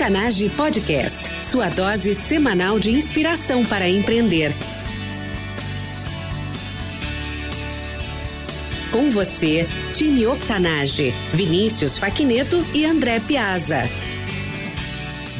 Octanage Podcast, sua dose semanal de inspiração para empreender. Com você, time Octanage, Vinícius Faquineto e André Piazza.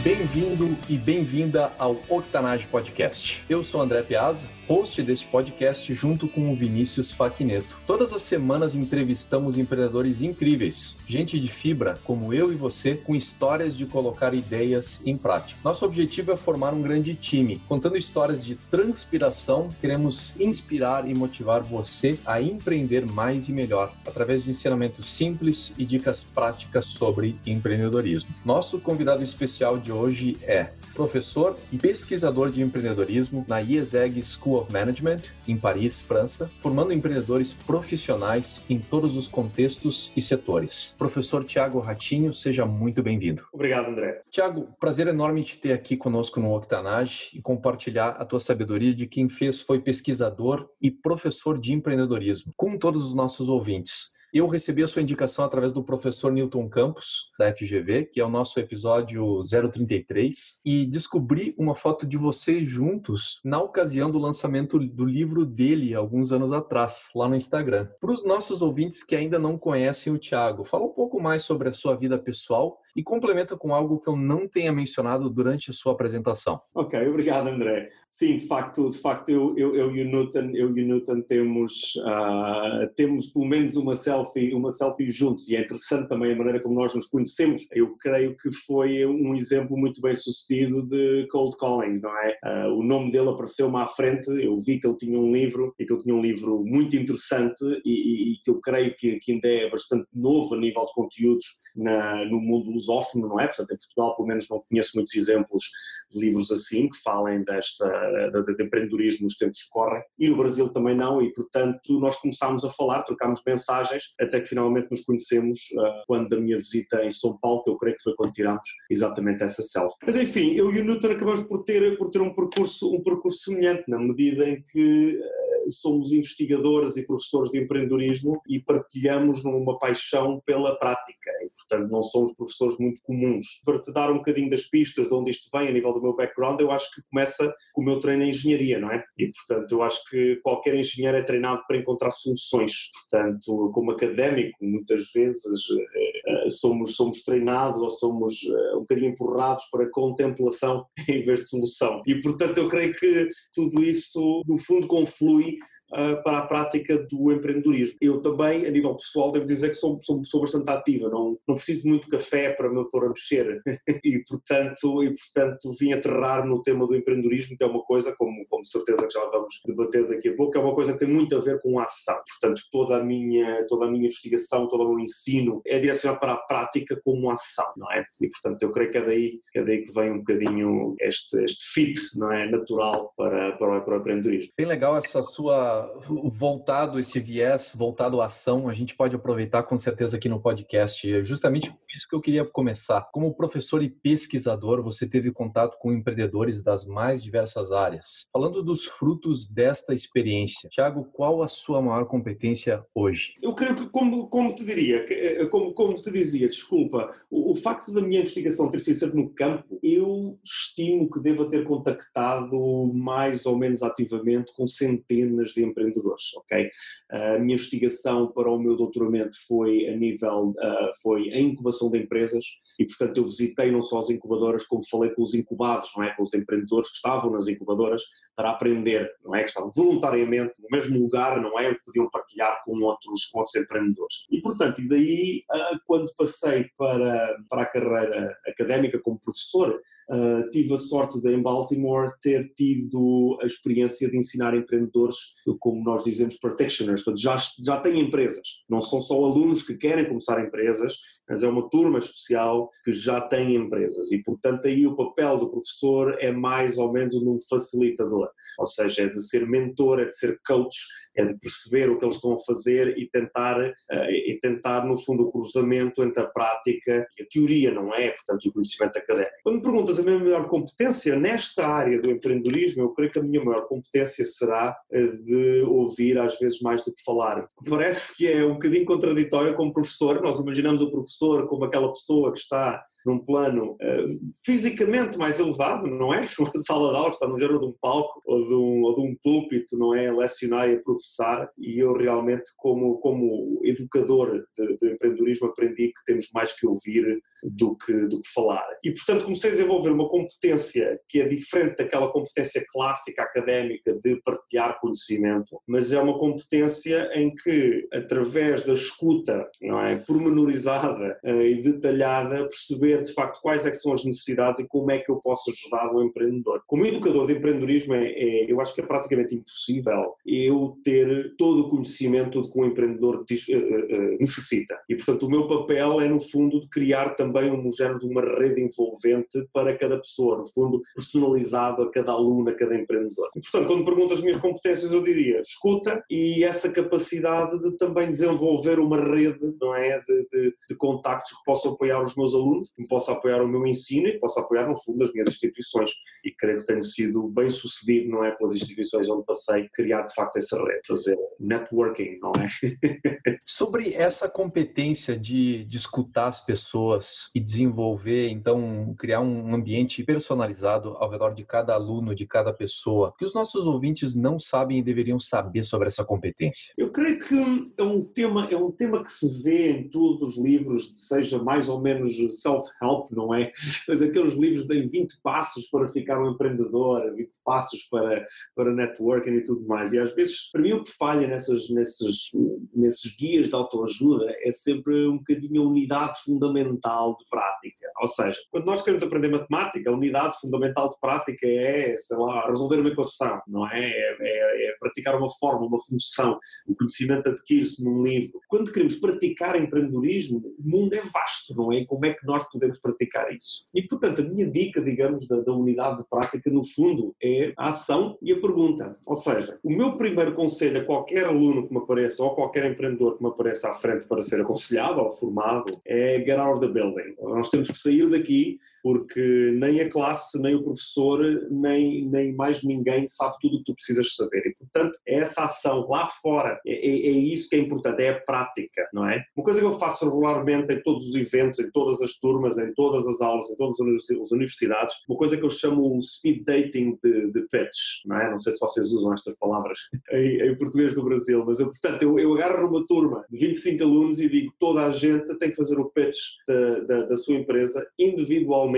Bem-vindo e bem-vinda ao Octanage Podcast. Eu sou André Piazza host deste podcast junto com o Vinícius Faquineto. Todas as semanas entrevistamos empreendedores incríveis, gente de fibra como eu e você, com histórias de colocar ideias em prática. Nosso objetivo é formar um grande time, contando histórias de transpiração. Queremos inspirar e motivar você a empreender mais e melhor através de ensinamentos simples e dicas práticas sobre empreendedorismo. Nosso convidado especial de hoje é professor e pesquisador de empreendedorismo na IESEG School of Management, em Paris, França, formando empreendedores profissionais em todos os contextos e setores. Professor Tiago Ratinho, seja muito bem-vindo. Obrigado, André. Tiago, prazer enorme te ter aqui conosco no Octanage e compartilhar a tua sabedoria de quem fez foi pesquisador e professor de empreendedorismo, com todos os nossos ouvintes. Eu recebi a sua indicação através do professor Newton Campos, da FGV, que é o nosso episódio 033, e descobri uma foto de vocês juntos na ocasião do lançamento do livro dele, alguns anos atrás, lá no Instagram. Para os nossos ouvintes que ainda não conhecem o Tiago, fala um pouco mais sobre a sua vida pessoal e complementa com algo que eu não tenha mencionado durante a sua apresentação. Ok, obrigado André. Sim, de facto, de facto eu, eu, eu e o Newton, eu e o Newton temos, uh, temos pelo menos uma selfie, uma selfie juntos e é interessante também a maneira como nós nos conhecemos. Eu creio que foi um exemplo muito bem sucedido de cold calling, não é? Uh, o nome dele apareceu-me à frente, eu vi que ele tinha um livro e que ele tinha um livro muito interessante e, e, e que eu creio que, que ainda é bastante novo a nível de conteúdos na, no mundo lusófono, não é? Portanto, em Portugal, pelo menos, não conheço muitos exemplos de livros assim, que falem desta, de, de empreendedorismo nos tempos que correm, e no Brasil também não, e portanto nós começámos a falar, trocámos mensagens, até que finalmente nos conhecemos uh, quando da minha visita em São Paulo, que eu creio que foi quando tirámos exatamente essa selfie. Mas enfim, eu e o Newton acabamos por ter, por ter um, percurso, um percurso semelhante, na medida em que uh, somos investigadores e professores de empreendedorismo e partilhamos numa paixão pela prática e, portanto, não somos professores muito comuns. Para te dar um bocadinho das pistas de onde isto vem a nível do meu background, eu acho que começa com o meu treino em engenharia, não é? E, portanto, eu acho que qualquer engenheiro é treinado para encontrar soluções. Portanto, como académico, muitas vezes eh, eh, somos, somos treinados ou somos eh, um bocadinho empurrados para contemplação em vez de solução. E, portanto, eu creio que tudo isso, no fundo, conflui uh, para a prática do empreendedorismo. Eu também, a nível pessoal, devo dizer que sou, sou uma pessoa bastante ativa, não, não preciso de muito café para me pôr a mexer e, portanto, e, portanto vim aterrar no tema do empreendedorismo, que é uma coisa, como, como certeza que já vamos debater daqui a pouco, é uma coisa que tem muito a ver com a ação. Portanto, toda a minha, toda a minha investigação, todo o meu ensino é direcionado para a prática como ação, não é? E, portanto, eu creio que é daí, que é daí que vem um bocadinho este, este fit, não é? Natural para, para, para o empreendedorismo. Bem legal essa sua voltado, esse viés voltado à ação, a gente pode aproveitar com certeza aqui no podcast. É justamente por isso que eu queria começar. Como professor e pesquisador, você teve contato com empreendedores das mais diversas áreas. Falando dos frutos desta experiência, Tiago, qual a sua maior competência hoje? Eu creio que, como, como te diria, eh, como, como te dizia, desculpa, o, o facto da minha investigação ter sido sempre no campo, eu estimo que deva ter contactado mais ou menos ativamente com centenas de empreendedores, ok? A minha investigação para o meu doutoramento foi a nível, uh, foi a incubação de empresas e, portanto, eu visitei não só as incubadoras, como falei com os incubados, não é? Com os empreendedores que estavam nas incubadoras para aprender, não é? Que estavam voluntariamente no mesmo lugar, não é? Que podiam partilhar com outros, com outros empreendedores. E, portanto, e daí, uh, quando passei para, para a carreira académica como professor, Uh, tive a sorte de, em Baltimore, ter tido a experiência de ensinar empreendedores, como nós dizemos, practitioners, portanto, já, já têm empresas. Não são só alunos que querem começar empresas, mas é uma turma especial que já tem empresas. E, portanto, aí o papel do professor é mais ou menos um facilitador, ou seja, é de ser mentor, é de ser coach, é de perceber o que eles estão a fazer e tentar, uh, e tentar no fundo, o cruzamento entre a prática e a teoria, não é? Portanto, o conhecimento académico. Quando me perguntas a minha maior competência nesta área do empreendedorismo, eu creio que a minha maior competência será de ouvir às vezes mais do que falar. Parece que é um bocadinho contraditório como professor, nós imaginamos o professor como aquela pessoa que está num plano uh, fisicamente mais elevado, não é? Uma sala de aula está no género de um palco ou de um, ou de um púlpito, não é? Lecionar e a professar e eu realmente como, como educador de, de empreendedorismo aprendi que temos mais que ouvir do que, do que falar. E, portanto, comecei a desenvolver uma competência que é diferente daquela competência clássica académica de partilhar conhecimento, mas é uma competência em que, através da escuta não é, pormenorizada uh, e detalhada, perceber de facto quais é que são as necessidades e como é que eu posso ajudar o empreendedor. Como educador de empreendedorismo, é, é, eu acho que é praticamente impossível eu ter todo o conhecimento de que um empreendedor uh, uh, necessita. E, portanto, o meu papel é, no fundo, de criar também também um género de uma rede envolvente para cada pessoa, no fundo, personalizado a cada aluno, a cada empreendedor. E, portanto, quando me perguntas as minhas competências, eu diria escuta e essa capacidade de também desenvolver uma rede, não é, de, de, de contactos que possam apoiar os meus alunos, que possa apoiar o meu ensino e que possa apoiar, no fundo, as minhas instituições. E creio que tenho sido bem sucedido, não é, pelas instituições onde passei, criar de facto essa rede, fazer networking, não é? Sobre essa competência de, de escutar as pessoas, e desenvolver, então, criar um ambiente personalizado ao redor de cada aluno, de cada pessoa, que os nossos ouvintes não sabem e deveriam saber sobre essa competência? Eu creio que é um tema, é um tema que se vê em todos os livros, seja mais ou menos self-help, não é? Mas aqueles livros de 20 passos para ficar um empreendedor, 20 passos para, para networking e tudo mais. E às vezes, para mim, o que falha nessas, nesses, nesses guias de autoajuda é sempre um bocadinho a unidade fundamental fundamental de prática. Ou seja, quando nós queremos aprender matemática, a unidade fundamental de prática é, sei lá, resolver uma equação, não é? É, é, é praticar uma forma, uma função. O conhecimento adquire-se num livro. Quando queremos praticar empreendedorismo, o mundo é vasto, não é? Como é que nós podemos praticar isso? E, portanto, a minha dica, digamos, da, da unidade de prática, no fundo, é a ação e a pergunta. Ou seja, o meu primeiro conselho a qualquer aluno que me apareça ou qualquer empreendedor que me apareça à frente para ser aconselhado ou formado é get out of the building. Nós temos que sair daqui porque nem a classe, nem o professor, nem, nem mais ninguém sabe tudo o que tu precisas saber. E, portanto, é essa ação lá fora, é, é, é, isso que é importante, é a prática, não é? Uma coisa que eu faço regularmente em todos os eventos, em todas as turmas, em todas as aulas, em todas as universidades, uma coisa que eu chamo o speed dating de, de pitch, não é? Não sei se vocês usam estas palavras em, em português do Brasil, mas eu, portanto, eu, eu agarro uma turma de 25 alunos e digo toda a gente tem que fazer o pitch da, da, da sua empresa individualmente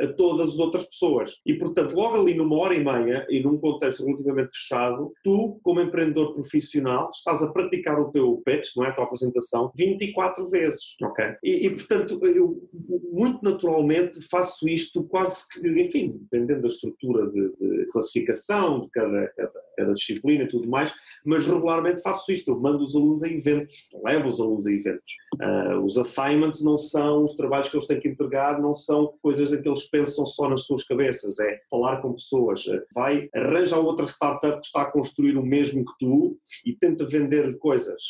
a todas as outras pessoas. E, portanto, logo ali numa hora e meia e num contexto relativamente fechado, tu, como empreendedor profissional, estás a praticar o teu pitch, não é? A tua apresentação, 24 vezes, ok? E, e portanto, eu muito naturalmente faço isto quase que, enfim, dependendo da estrutura de, de classificação de cada, cada, cada, disciplina e tudo mais, mas regularmente faço isto. Eu mando os alunos a eventos, levo os alunos a eventos. Uh, os assignments não são os trabalhos que eles têm que entregar, não são coisas coisas em que eles pensam só nas suas cabeças, é falar com pessoas, é, vai, arranja outra startup que está a construir o mesmo que tu e tenta vender-lhe coisas.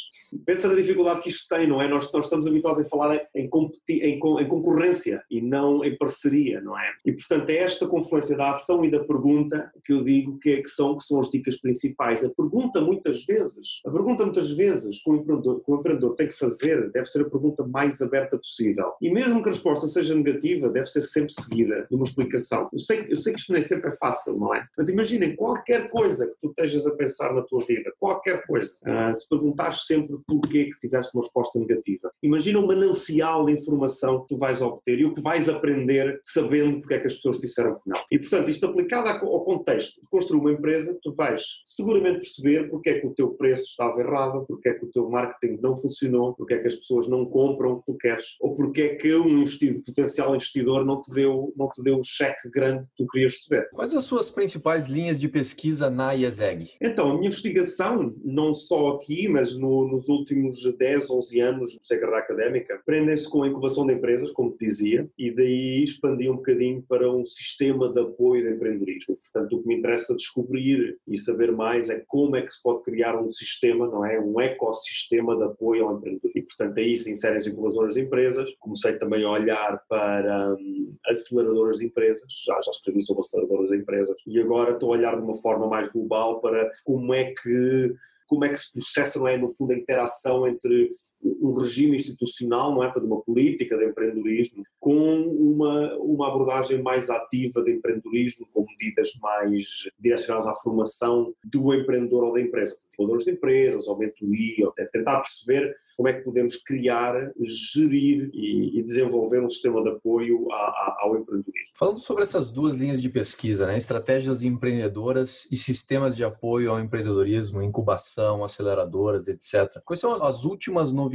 Pensa na dificuldade que isto tem, não é? Nós, nós estamos habituados a falar em, em, em, concorrência e não em parceria, não é? E portanto é esta confluência da ação e da pergunta que eu digo que, é, que, são, que são as dicas principais. A pergunta muitas vezes, a pergunta muitas vezes que o empreendedor, que o empreendedor tem que fazer deve ser a pergunta mais aberta possível. E mesmo que a resposta seja negativa, deve ser sempre seguida de uma explicação. Eu sei, eu sei que isto nem sempre é fácil, não é? Mas imaginem, qualquer coisa que tu estejas a pensar na tua vida, qualquer coisa, uh, se perguntares sempre porquê que tiveste uma resposta negativa, imagina um manancial de informação que tu vais obter e o que vais aprender sabendo porque é que as pessoas disseram que não. E portanto, isto aplicado ao contexto de construir uma empresa, tu vais seguramente perceber porque é que o teu preço estava errado, porque é que o teu marketing não funcionou, porque é que as pessoas não compram o que tu queres, ou porque é que um investidor, potencial investidor não te te deu, não te deu o cheque grande que tu querias receber. Quais as suas principais linhas de pesquisa na IESEG? Então, a minha investigação, não só aqui, mas no, nos últimos 10, 11 anos de carreira académica, prendem-se com a incubação de empresas, como te dizia, e daí expandi um bocadinho para um sistema de apoio de empreendedorismo. Portanto, o que me interessa descobrir e saber mais é como é que se pode criar um sistema, não é? Um ecossistema de apoio ao empreendedorismo. E, portanto, aí se inserem as incubadoras de empresas. Comecei também a olhar para hum, aceleradoras de empresas, já, já escrevi sobre aceleradoras de empresas, e agora estou a olhar de uma forma mais global para como é que como é que se processa, não é, no fundo, a interação entre um regime institucional, não é, para uma política de empreendedorismo, com uma, uma abordagem mais ativa de empreendedorismo, com medidas mais direcionadas à formação do empreendedor ou da empresa, motivadores de empresas, ou mentoria, ou tentar perceber como é que podemos criar, gerir e, e desenvolver um sistema de apoio a, a, ao empreendedorismo. Falando sobre essas duas linhas de pesquisa, né, estratégias empreendedoras e sistemas de apoio ao empreendedorismo, incubação, aceleradoras, etc. Quais são as últimas novidades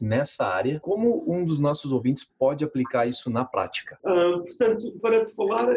nessa área? Como um dos nossos ouvintes pode aplicar isso na prática? Ah, portanto, para te falar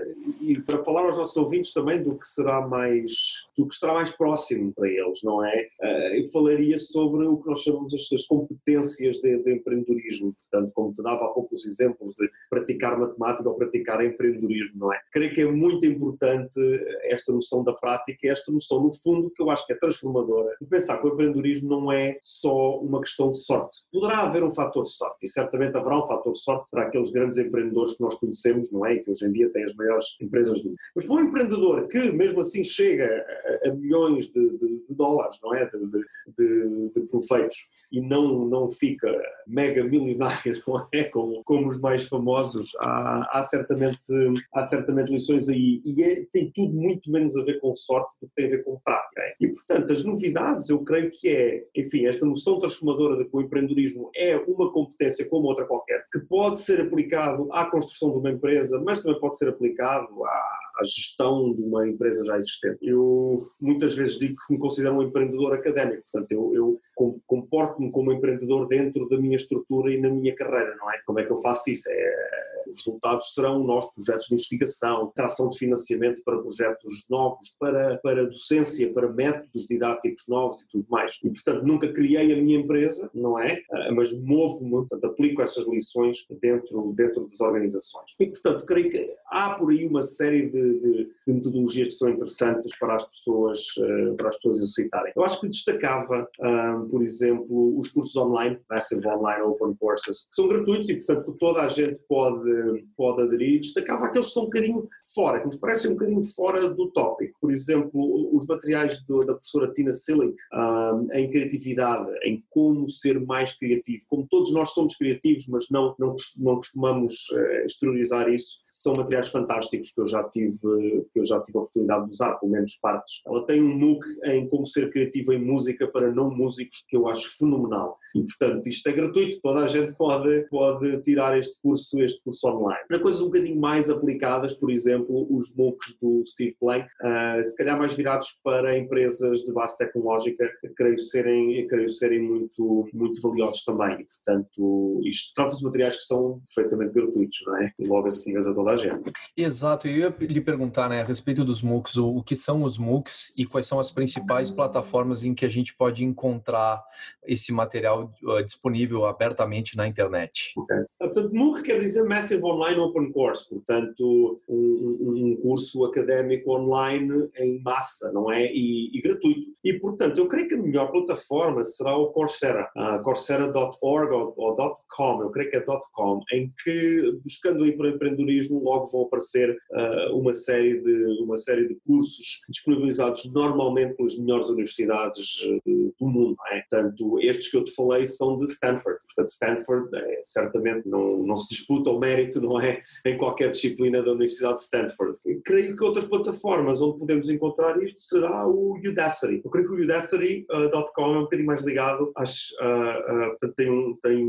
e para falar aos nossos ouvintes também do que será mais do que estará mais próximo para eles, não é? Ah, eu falaria sobre o que nós chamamos as, as competências de, de, empreendedorismo, portanto, como te dava há pouco os exemplos de praticar matemática ou praticar empreendedorismo, não é? Creio que é muito importante esta noção da prática, esta noção, no fundo, que eu acho que é transformadora, de pensar que o empreendedorismo não é só uma questão de sorte. Poderá haver um fator de sorte, e certamente haverá um fator de sorte para aqueles grandes empreendedores que nós conhecemos, não é? E que hoje em dia têm as maiores empresas do mundo. Mas para um empreendedor que, mesmo assim, chega a, milhões de, de, de, dólares, não é? De, de proveitos, e não não, fica mega milionário como, é, como, como os mais famosos, há, há, certamente, há certamente lições aí e é, tem tudo muito menos a ver com sorte do que tem a ver com prática. E portanto, as novidades eu creio que é, enfim, esta noção transformadora de que o empreendedorismo é uma competência como outra qualquer, que pode ser aplicado à construção de uma empresa, mas também pode ser aplicado à à gestão de uma empresa já existente. Eu muitas vezes digo que me considero um empreendedor académico, portanto, eu, eu comporto-me como empreendedor dentro da minha estrutura e na minha carreira, não é? Como é que eu faço isso? É, os resultados serão nossos projetos de investigação, tração de financiamento para projetos novos, para, para docência, para métodos didáticos novos e tudo mais. E, portanto, nunca criei a minha empresa, não é? Ah, mas movo-me, portanto, aplico essas lições dentro, dentro das organizações. E, portanto, creio que há por aí uma série de, de, de metodologias que são interessantes para as pessoas, ah, para as pessoas exercitarem. Eu acho que destacava, ah, por exemplo, os cursos online, Massive Online Open Courses, que são gratuitos e, portanto, que toda a gente pode pode aderir, destacava aqueles que são um bocadinho fora, que nos parecem um bocadinho fora do tópico. Por exemplo, os materiais do, da professora Tina Silling um, em criatividade, em como ser mais criativo. Como todos nós somos criativos, mas não, não, não costumamos uh, exteriorizar isso, são materiais fantásticos que eu já tive que eu já tive a oportunidade de usar, pelo menos partes. Ela tem um MOOC em como ser criativo em música para não músicos que eu acho fenomenal. E portanto, isto é gratuito, toda a gente pode, pode tirar este curso, este curso online. Para coisas um bocadinho mais aplicadas, por exemplo, os MOOCs do Steve Blank, uh, se calhar mais virados para empresas de base tecnológica, creio serem, creio serem muito, muito valiosos também. E, portanto, isto trata-se de materiais que são perfeitamente gratuitos, não é? E logo acessíveis a toda a gente. Exato, eu ia lhe perguntar, né, a respeito dos MOOCs, o, que são os MOOCs e quais são as principais plataformas em que a gente pode encontrar esse material uh, disponível abertamente na internet. Okay. Portanto, MOOC quer dizer Massive Online Open Course, portanto, um, um curso académico online em massa, não é? E, e, gratuito. E, portanto, eu creio que a melhor plataforma será o Coursera, uh, coursera.org ou, ou .com, eu creio que é .com, em que, buscando aí empreendedorismo, logo vão aparecer uh, uma, série de, uma série de cursos disponibilizados normalmente pelas melhores universidades uh, do mundo, é? Portanto, estes que eu te falei são de Stanford, portanto, Stanford é, certamente não, não se disputa o mérito, não é? Em qualquer disciplina da Universidade de Stanford. Creio que outras plataformas onde podemos encontrar isto será o Udacity. Eu creio que o Udacity.com uh, é um bocadinho mais ligado às, uh, uh, tem, um, tem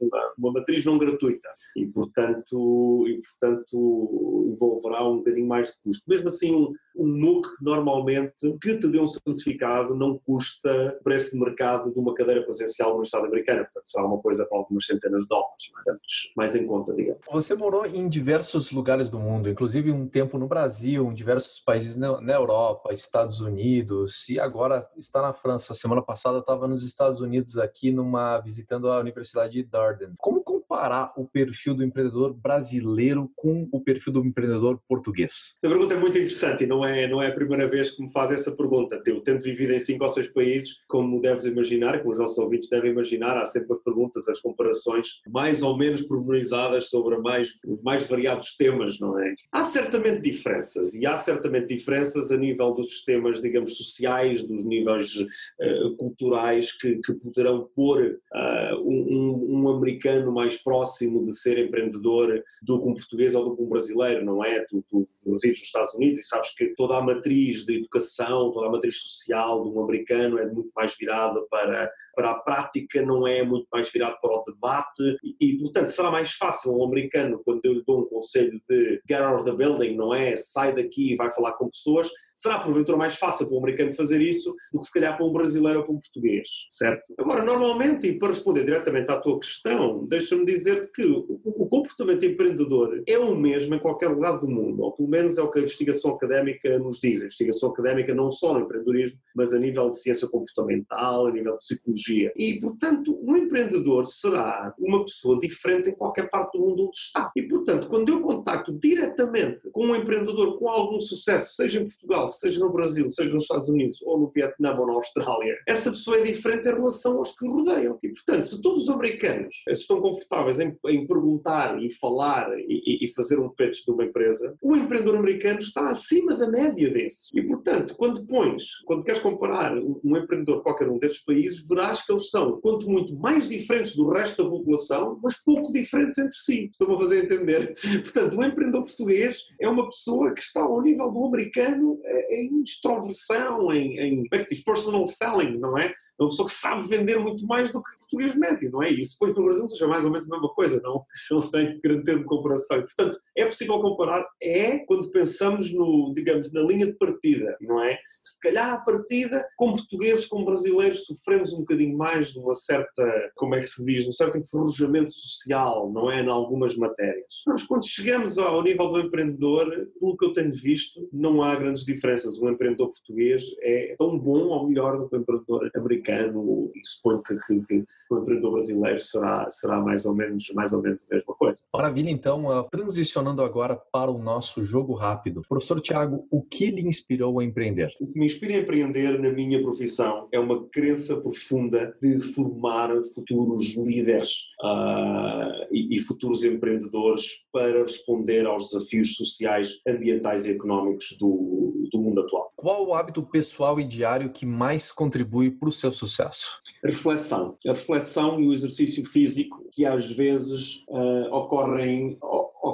uma, uma, matriz não gratuita e portanto, e, portanto envolverá um bocadinho mais de custo. Mesmo assim, um, um MOOC normalmente que te dê um certificado não custa o preço de mercado de uma cadeira presencial na Universidade Americana, portanto será uma coisa para algumas centenas de dólares, portanto, mais em conta, digamos. Você morou em diversos lugares do mundo, inclusive um tempo no Brasil, em diversos países na Europa, Estados Unidos e agora está na França. Semana passada estava nos Estados Unidos aqui numa visitando a Universidade de Darden. Como comparar o perfil do empreendedor brasileiro com o perfil do empreendedor português? Essa pergunta é muito interessante e não é, não é a primeira vez que me faz essa pergunta. Eu tento vivido em cinco ou seis países, como deves imaginar, como os nossos ouvintes devem imaginar, há sempre as perguntas, as comparações mais ou menos pormenorizadas sobre mais, os mais variados temas, não é? Há certamente diferenças e há certamente diferenças a nível dos sistemas, digamos, sociais, dos níveis uh, culturais que, que, poderão pôr uh, um, um, americano mais próximo de ser empreendedor do que um português ou do que um brasileiro, não é? Tu, tu resides nos Estados Unidos e sabes que toda a matriz de educação, toda a matriz social de um americano é muito mais virada para, para a prática, não é muito mais virado para o debate e, e portanto, será mais fácil um americano, quando eu lhe dou um conselho de get out of the building, não é? Sai daqui e vai falar com pessoas, será porventura mais fácil para um americano fazer isso do que se calhar para um brasileiro ou para um português, certo? Agora, normalmente, e para responder diretamente à tua questão, deixa-me dizer que o comportamento empreendedor é o mesmo em qualquer lugar do mundo, ou pelo menos é o que a investigação académica nos diz. A investigação académica não só no empreendedorismo, mas a nível de ciência comportamental, a nível de psicologia. E, portanto, um empreendedor será uma pessoa diferente em qualquer parte do mundo onde está. E, portanto, quando eu contacto diretamente com um empreendedor com algum sucesso, seja em Portugal, seja no Brasil, seja nos Estados Unidos, ou no Vietnã ou na Austrália, essa pessoa é diferente em relação aos que rodeiam. E, portanto, se todos os americanos estão confortáveis em, em perguntar e falar e, e, fazer um pitch de uma empresa, o empreendedor americano está acima da média desse. E, portanto, quando pões, quando queres comparar um empreendedor qualquer um destes países, verás que eles são, quanto muito, mais diferentes do resto da população, mas pouco diferentes entre si. Estou-me a fazer entender. Portanto, o empreendedor português é uma pessoa que está ao nível do americano eh, em extroversão, em, em como é que se diz, personal selling, não é? É uma pessoa que sabe vender muito mais do que o português médio, não é? Isso depois no Brasil seja mais ou menos mesma coisa, não, não tem grande termo de comparação. E, portanto, é possível comparar, é quando pensamos no, digamos, na linha de partida, não é? Se calhar a partida, como portugueses, como brasileiros, sofremos um bocadinho mais de uma certa, como é que se diz, um certo enferrujamento social, não é? Em algumas matérias. Mas quando chegamos ao nível do empreendedor, pelo que eu tenho visto, não há grandes diferenças. O empreendedor português é tão bom ou melhor do que o empreendedor americano e suponho que, que, que, o empreendedor brasileiro será, será mais, ou menos, mais ou menos a mesma coisa. Maravilha, então, uh, transicionando agora para o nosso jogo rápido. Professor Tiago, o que lhe inspirou a empreender? O que me inspira a empreender na minha profissão é uma crença profunda de formar futuros líderes uh, e, e futuros empreendedores para responder aos desafios sociais, ambientais e económicos do, do mundo atual. Qual o hábito pessoal e diário que mais contribui para o seu sucesso? A reflexão. A reflexão e o exercício físico que às vezes uh, ocorrem,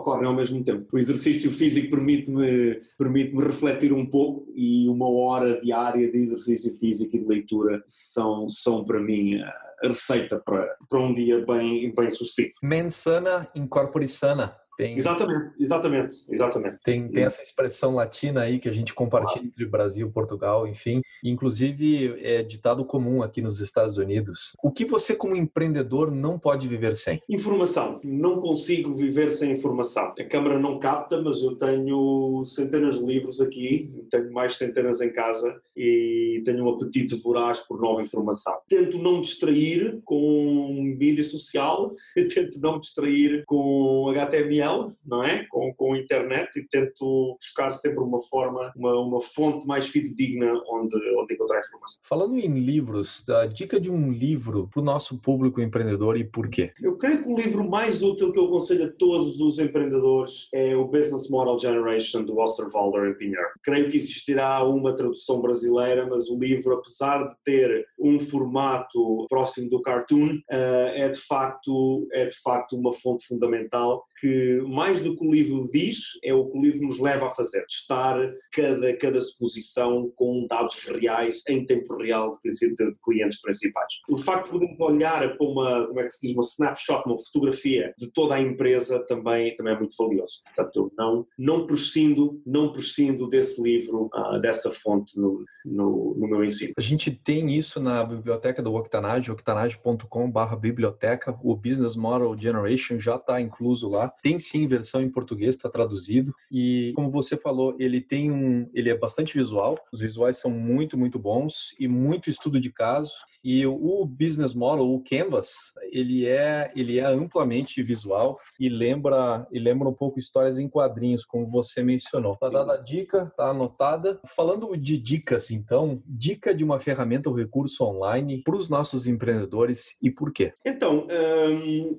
ocorrem ao mesmo tempo. O exercício físico permite-me permite -me refletir um pouco e uma hora diária de exercício físico e de leitura são, são para mim a receita para, para um dia bem, bem sucedido. Mensana incorpore sana. Tem, exatamente, exatamente, exatamente. Tem, tem essa expressão latina aí que a gente compartilha entre Brasil, Portugal, enfim. Inclusive é ditado comum aqui nos Estados Unidos. O que você, como empreendedor, não pode viver sem? Informação. Não consigo viver sem informação. A câmara não capta, mas eu tenho centenas de livros aqui, tenho mais centenas em casa e tenho um apetite voraz por nova informação. Tento não me distrair com mídia social, tento não me distrair com HTML não é? Com, com a internet e tento buscar sempre uma forma, uma, uma fonte mais fidedigna onde, onde encontrar informação. Falando em livros, a dica de um livro para o nosso público empreendedor e por quê? Eu creio que o livro mais útil que eu aconselho a todos os empreendedores é o Business Model Generation do Osterwalder e Pinheiro. Creio que existirá uma tradução brasileira, mas o livro, apesar de ter um formato próximo do cartoon, eh, é de facto é de facto uma fonte fundamental que mais do que o livro diz, é o que o livro nos leva a fazer, testar cada, cada suposição com dados reais, em tempo real, de, clientes principais. O facto de podermos olhar para uma, como é que se diz, uma snapshot, uma fotografia de toda a empresa também, também é muito valioso. Portanto, eu não, não prescindo, não prescindo desse livro, uh, dessa fonte no, no, no, meu ensino. A gente tem isso na biblioteca do Octanage, octanage.com.br biblioteca, o Business Model Generation já está incluso lá. Tem sim versão em português, está traduzido. E como você falou, ele tem um, ele é bastante visual. Os visuais são muito, muito bons e muito estudo de caso. E o business model, o Canvas, ele é, ele é amplamente visual e lembra, e lembra um pouco histórias em quadrinhos, como você mencionou. Tá dada a dica, tá anotada. Falando de dicas, então, dica de uma ferramenta ou recurso online para os nossos empreendedores e por quê? Então, um,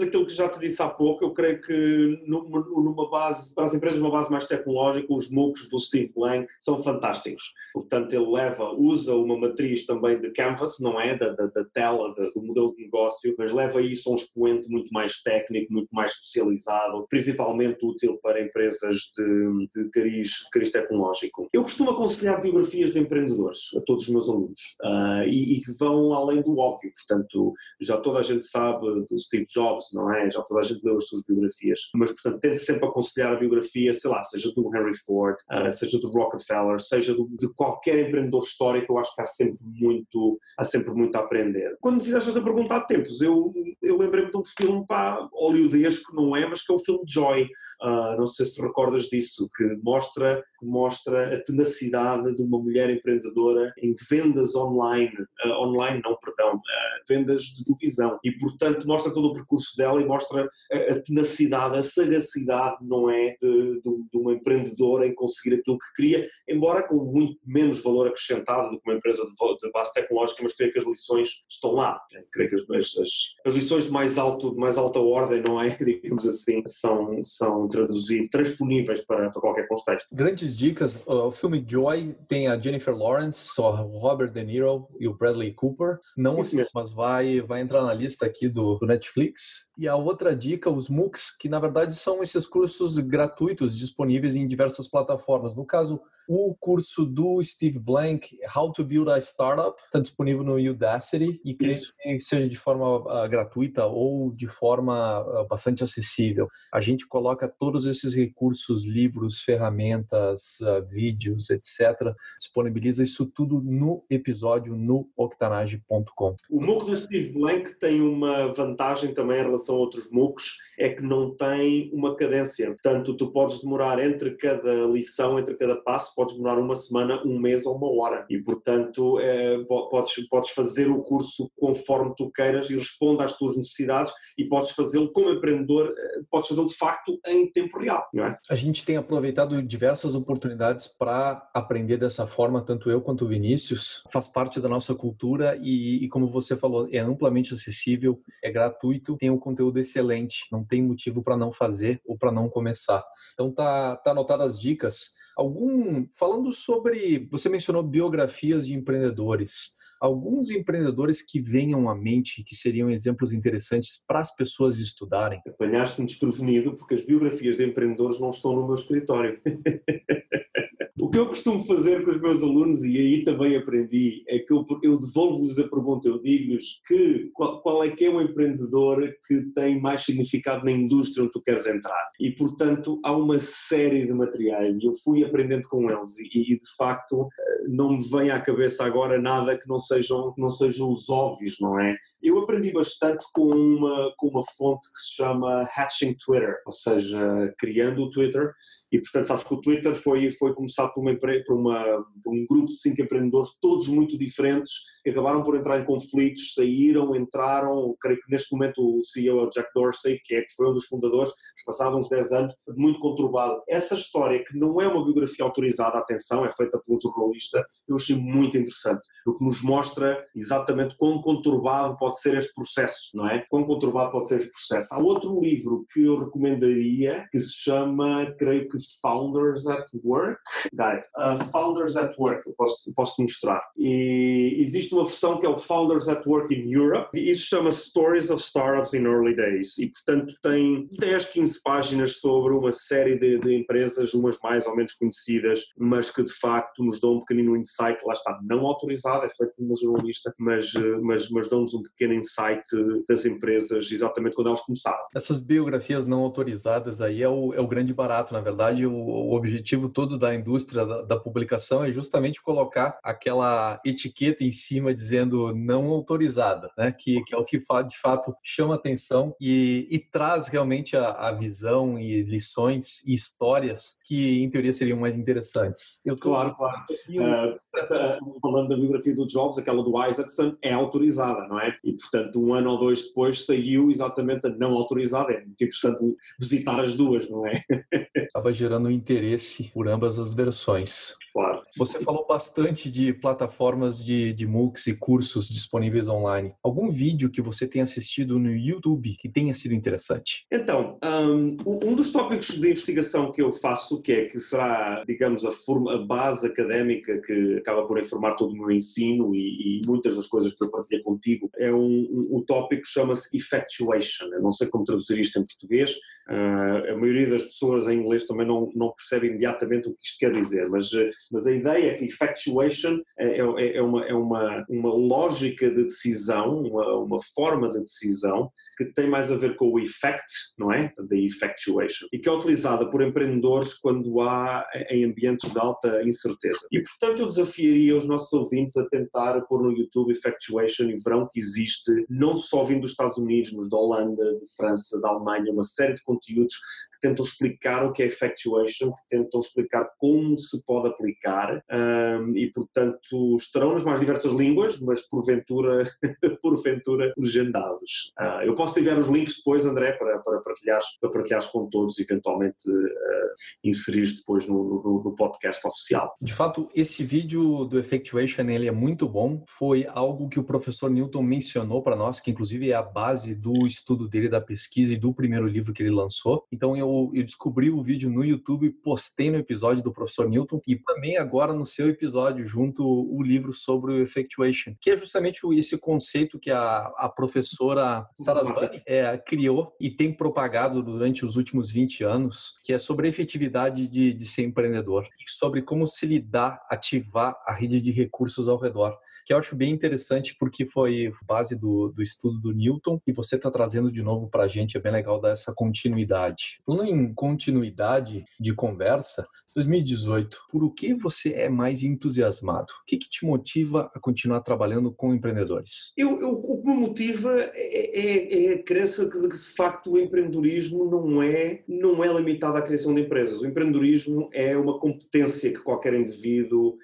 aquilo que já te disse há pouco. Eu creio que numa, numa base, para as empresas de uma base mais tecnológica, os MOOCs do Steve Blank são fantásticos. Portanto, ele leva, usa uma matriz também de Canvas, não é? Da, da, da tela, da, do modelo de negócio, mas leva isso a um expoente muito mais técnico, muito mais especializado, principalmente útil para empresas de, de cariz, cariz tecnológico. Eu costumo aconselhar biografias de empreendedores a todos os meus alunos uh, e, e, que vão além do óbvio. Portanto, já toda a gente sabe do Steve Jobs, não é? Já toda a gente leu as suas biografias. Mas, portanto, tente sempre aconselhar a biografia, sei lá, seja do Henry Ford, uh, seja do Rockefeller, seja do, de qualquer empreendedor histórico, eu acho que há sempre muito, há sempre muito a aprender. Quando me fizeste esta pergunta há tempos, eu, eu lembrei-me de um filme, pá, hollywoodesco, não é? Mas que é o filme Joy, Uh, não sei se te recordas disso, que mostra, mostra a tenacidade de uma mulher empreendedora em vendas online, uh, online não, perdão, uh, vendas de televisão. E portanto mostra todo o percurso dela e mostra a, a tenacidade, a sagacidade, não é, de, de, de, uma empreendedora em conseguir aquilo que queria, embora com muito menos valor acrescentado do que uma empresa de, de base tecnológica, mas creio que as lições estão lá, creio que as, as, as lições de mais, alto, de mais alta ordem, não é, digamos assim, são, são traduzir, transponíveis para, para qualquer contexto. Grandes dicas. O filme Joy tem a Jennifer Lawrence, o Robert De Niro e o Bradley Cooper. Não assisto, mas vai, vai entrar na lista aqui do, do Netflix. E a outra dica, os MOOCs, que na verdade são esses cursos gratuitos disponíveis em diversas plataformas. No caso, o curso do Steve Blank, How to Build a Startup, está disponível no Udacity e creio que seja de forma uh, gratuita ou de forma uh, bastante acessível. A gente coloca todos esses recursos, livros, ferramentas, uh, vídeos, etc. Disponibiliza isso tudo no episódio no octanage.com. O MOOC do Steve Blank tem uma vantagem também em relação relação a outros MOOCs é que não tem uma cadência. Portanto, tu podes demorar entre cada lição, entre cada passo, podes demorar uma semana, um mês ou uma hora. E, portanto, é, podes, podes fazer o curso conforme tu queiras e responde às tuas necessidades e podes fazê-lo como empreendedor, eh, podes fazê-lo de facto em tempo real. É? A gente tem aproveitado diversas oportunidades para aprender dessa forma, tanto eu quanto o Vinícius. Faz parte da nossa cultura e, e como você falou, é amplamente acessível, é gratuito, tem um conteúdo excelente, não tem motivo para não fazer ou para não começar. Então tá, tá anotadas as dicas. Algum falando sobre, você mencionou biografias de empreendedores. Alguns empreendedores que venham à mente que seriam exemplos interessantes para as pessoas estudarem. Apanhaste-me desprevenido porque as biografias de empreendedores não estão no meu escritório. O que eu costumo fazer com os meus alunos, e aí também aprendi, é que eu, eu devolvo-lhes a pergunta, eu digo-lhes que qual, qual, é que é o empreendedor que tem mais significado na indústria onde tu queres entrar. E, portanto, há uma série de materiais e eu fui aprendendo com eles e, e de facto, não me vem à cabeça agora nada que não sejam, que não sejam os óbvios, não é? Eu aprendi bastante com uma, com uma fonte que se chama Hatching Twitter, ou seja, criando o Twitter, e portanto sabes que o Twitter foi, foi começado por, uma, por, uma, por um grupo de cinco empreendedores, todos muito diferentes, que acabaram por entrar em conflitos, saíram, entraram, creio que neste momento o CEO é o Jack Dorsey, que, é, que foi um dos fundadores, passaram uns 10 anos, muito conturbado. Essa história, que não é uma biografia autorizada, atenção, é feita por um jornalista, eu achei muito interessante, porque nos mostra exatamente quão conturbado pode ser este processo, não é? Quão conturbado pode ser este processo. Há outro livro que eu recomendaria, que se chama, creio que Founders at Work, Guide, uh, Founders at Work, eu posso, posso mostrar. E existe uma versão que é o Founders at Work in Europe, e isso chama Stories of Startups in Early Days, e portanto tem 10, 15 páginas sobre uma série de, de empresas, umas mais ou menos conhecidas, mas que de facto nos dão um pequenino insight, lá está, não autorizado, é feito uma jornalista, mas, mas, mas dão-nos um pequeno insight das empresas exatamente quando elas começaram. Essas biografias não autorizadas aí é o, é o grande barato, na verdade, o, o objetivo todo da indústria da, da, publicação é justamente colocar aquela etiqueta em cima dizendo não autorizada, né? Que, que é o que de fato chama atenção e, e traz realmente a, a, visão e lições e histórias que em teoria seriam mais interessantes. Eu tô... Claro, claro. Uh, falando da biografia do Jobs, aquela do Isaacson é autorizada, não é? E portanto um ano ou dois depois saiu exatamente a não autorizada. É muito interessante visitar as duas, não é? Acaba gerando interesse por ambas as versões. Você falou bastante de plataformas de, de MOOCs e cursos disponíveis online. Algum vídeo que você tenha assistido no YouTube que tenha sido interessante? Então, um, um dos tópicos de investigação que eu faço, que é que será, digamos, a, forma, a base académica que acaba por informar todo o meu ensino e, e muitas das coisas que eu partilhei contigo, é um, um, um tópico que chama-se effectuation. Eu não sei como traduzir isto em português, Uh, a maioria das pessoas em inglês também não, não percebe imediatamente o que isto quer dizer, mas, mas a ideia é que effectuation é, é, é, uma, é uma, uma lógica de decisão, uma, uma forma de decisão que tem mais a ver com o effect, não é? Da effectuation, e que é utilizada por empreendedores quando há em ambientes de alta incerteza. E portanto eu desafiaria os nossos ouvintes a tentar pôr no YouTube effectuation e verão que existe, não só vindo dos Estados Unidos, mas da Holanda, de França, da Alemanha, uma série de conteúdos que tentam explicar o que é effectuation, que tentam explicar como se pode aplicar um, e, portanto, estarão nas mais diversas línguas, mas porventura, porventura legendados. Uh, eu posso enviar os links depois, André, para, para, partilhares, para partilhares com todos, eventualmente uh, inserir depois no, no, no, podcast oficial. De fato, esse vídeo do effectuation ele é muito bom. Foi algo que o professor Newton mencionou para nós, que inclusive é a base do estudo dele da pesquisa e do primeiro livro que ele lançou. Então eu eu, eu descobri o vídeo no YouTube, postei no episódio do professor Newton e também agora no seu episódio junto o livro sobre o effectuation, que é justamente esse conceito que a, a professora Sarasvani é, criou e tem propagado durante os últimos 20 anos, que é sobre a efetividade de, de ser empreendedor e sobre como se lidar, ativar a rede de recursos ao redor, que eu acho bem interessante porque foi base do, do estudo do Newton e você está trazendo de novo para a gente, é bem legal dar essa continuidade. Falando em continuidade de conversa, 2018, por o que você é mais entusiasmado? O que, que te motiva a continuar trabalhando com empreendedores? Eu, eu, o que me motiva é, é, é a crença de que, de facto, o empreendedorismo não é, não é limitado à criação de empresas. O empreendedorismo é uma competência que qualquer indivíduo,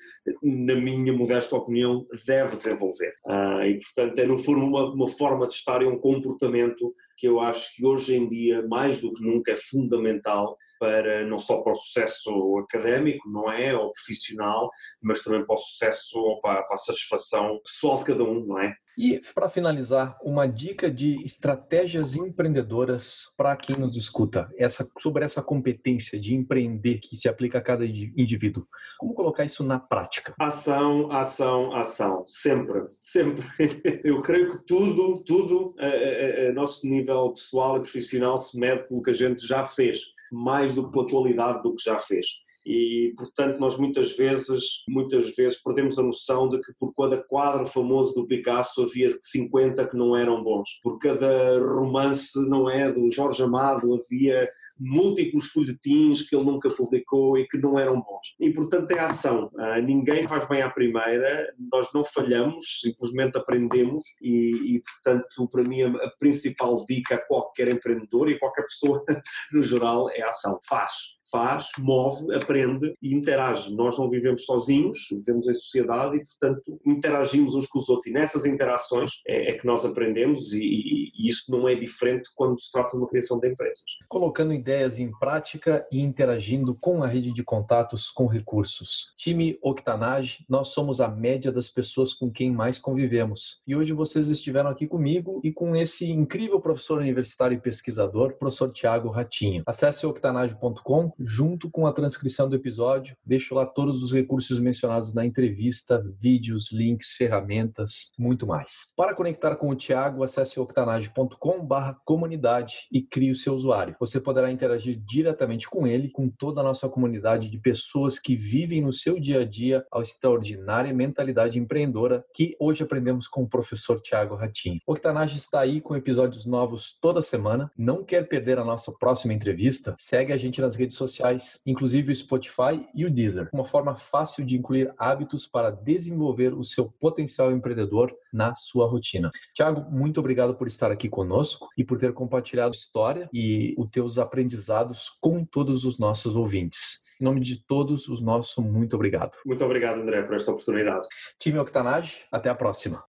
na minha modesta opinião, deve desenvolver. Ah, e, portanto, é, no fundo, uma, uma forma de estar e um comportamento que eu acho que hoje em dia, mais do que nunca, é fundamental para não só para o sucesso académico, não é, ou profissional, mas também para o sucesso ou para, para a satisfação pessoal de cada um, não é? E para finalizar, uma dica de estratégias empreendedoras para quem nos escuta, essa, sobre essa competência de empreender que se aplica a cada indivíduo. Como colocar isso na prática? Ação, ação, ação, sempre, sempre. Eu creio que tudo, tudo a, a, a nosso nível pessoal e profissional se mede pelo que a gente já fez, mais do que pela qualidade do que já fez e portanto nós muitas vezes muitas vezes perdemos a noção de que por cada quadro famoso do Picasso havia 50 que não eram bons por cada romance não é do Jorge Amado havia múltiplos folhetins que ele nunca publicou e que não eram bons. E, portanto, é ação. Ah, ninguém faz bem à primeira, nós não falhamos, simplesmente aprendemos e, e, portanto, para mim, a, principal dica a qualquer empreendedor e a qualquer pessoa no geral é ação. Faz faz, move, aprende e interage. Nós não vivemos sozinhos, vivemos em sociedade e, portanto, interagimos uns com os outros. E nessas interações é, é que nós aprendemos e, e, e, isso não é diferente quando se trata de uma criação de empresas. Colocando ideias em prática e interagindo com a rede de contatos com recursos. Time Octanage, nós somos a média das pessoas com quem mais convivemos. E hoje vocês estiveram aqui comigo e com esse incrível professor universitário e pesquisador, professor Tiago Ratinho. Acesse octanage.com junto com a transcrição do episódio. Deixo lá todos os recursos mencionados na entrevista, vídeos, links, ferramentas, muito mais. Para conectar com o Tiago, acesse octanage.com/comunidade e crie o seu usuário. Você poderá interagir diretamente com ele, com toda a nossa comunidade de pessoas que vivem no seu dia a dia a extraordinária mentalidade empreendedora que hoje aprendemos com o professor Tiago Ratinho. Octanage está aí com episódios novos toda semana. Não quer perder a nossa próxima entrevista? Segue a gente nas redes sociais sociais, inclusive o Spotify e o Deezer. Uma forma fácil de incluir hábitos para desenvolver o seu potencial empreendedor na sua rotina. Tiago, muito obrigado por estar aqui conosco e por ter compartilhado história e os teus aprendizados com todos os nossos ouvintes. Em nome de todos os nossos, muito obrigado. Muito obrigado, André, por esta oportunidade. Time Octanage, até a próxima.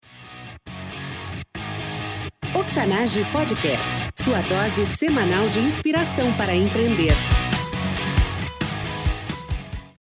Octanage Podcast, sua dose semanal de inspiração para empreender.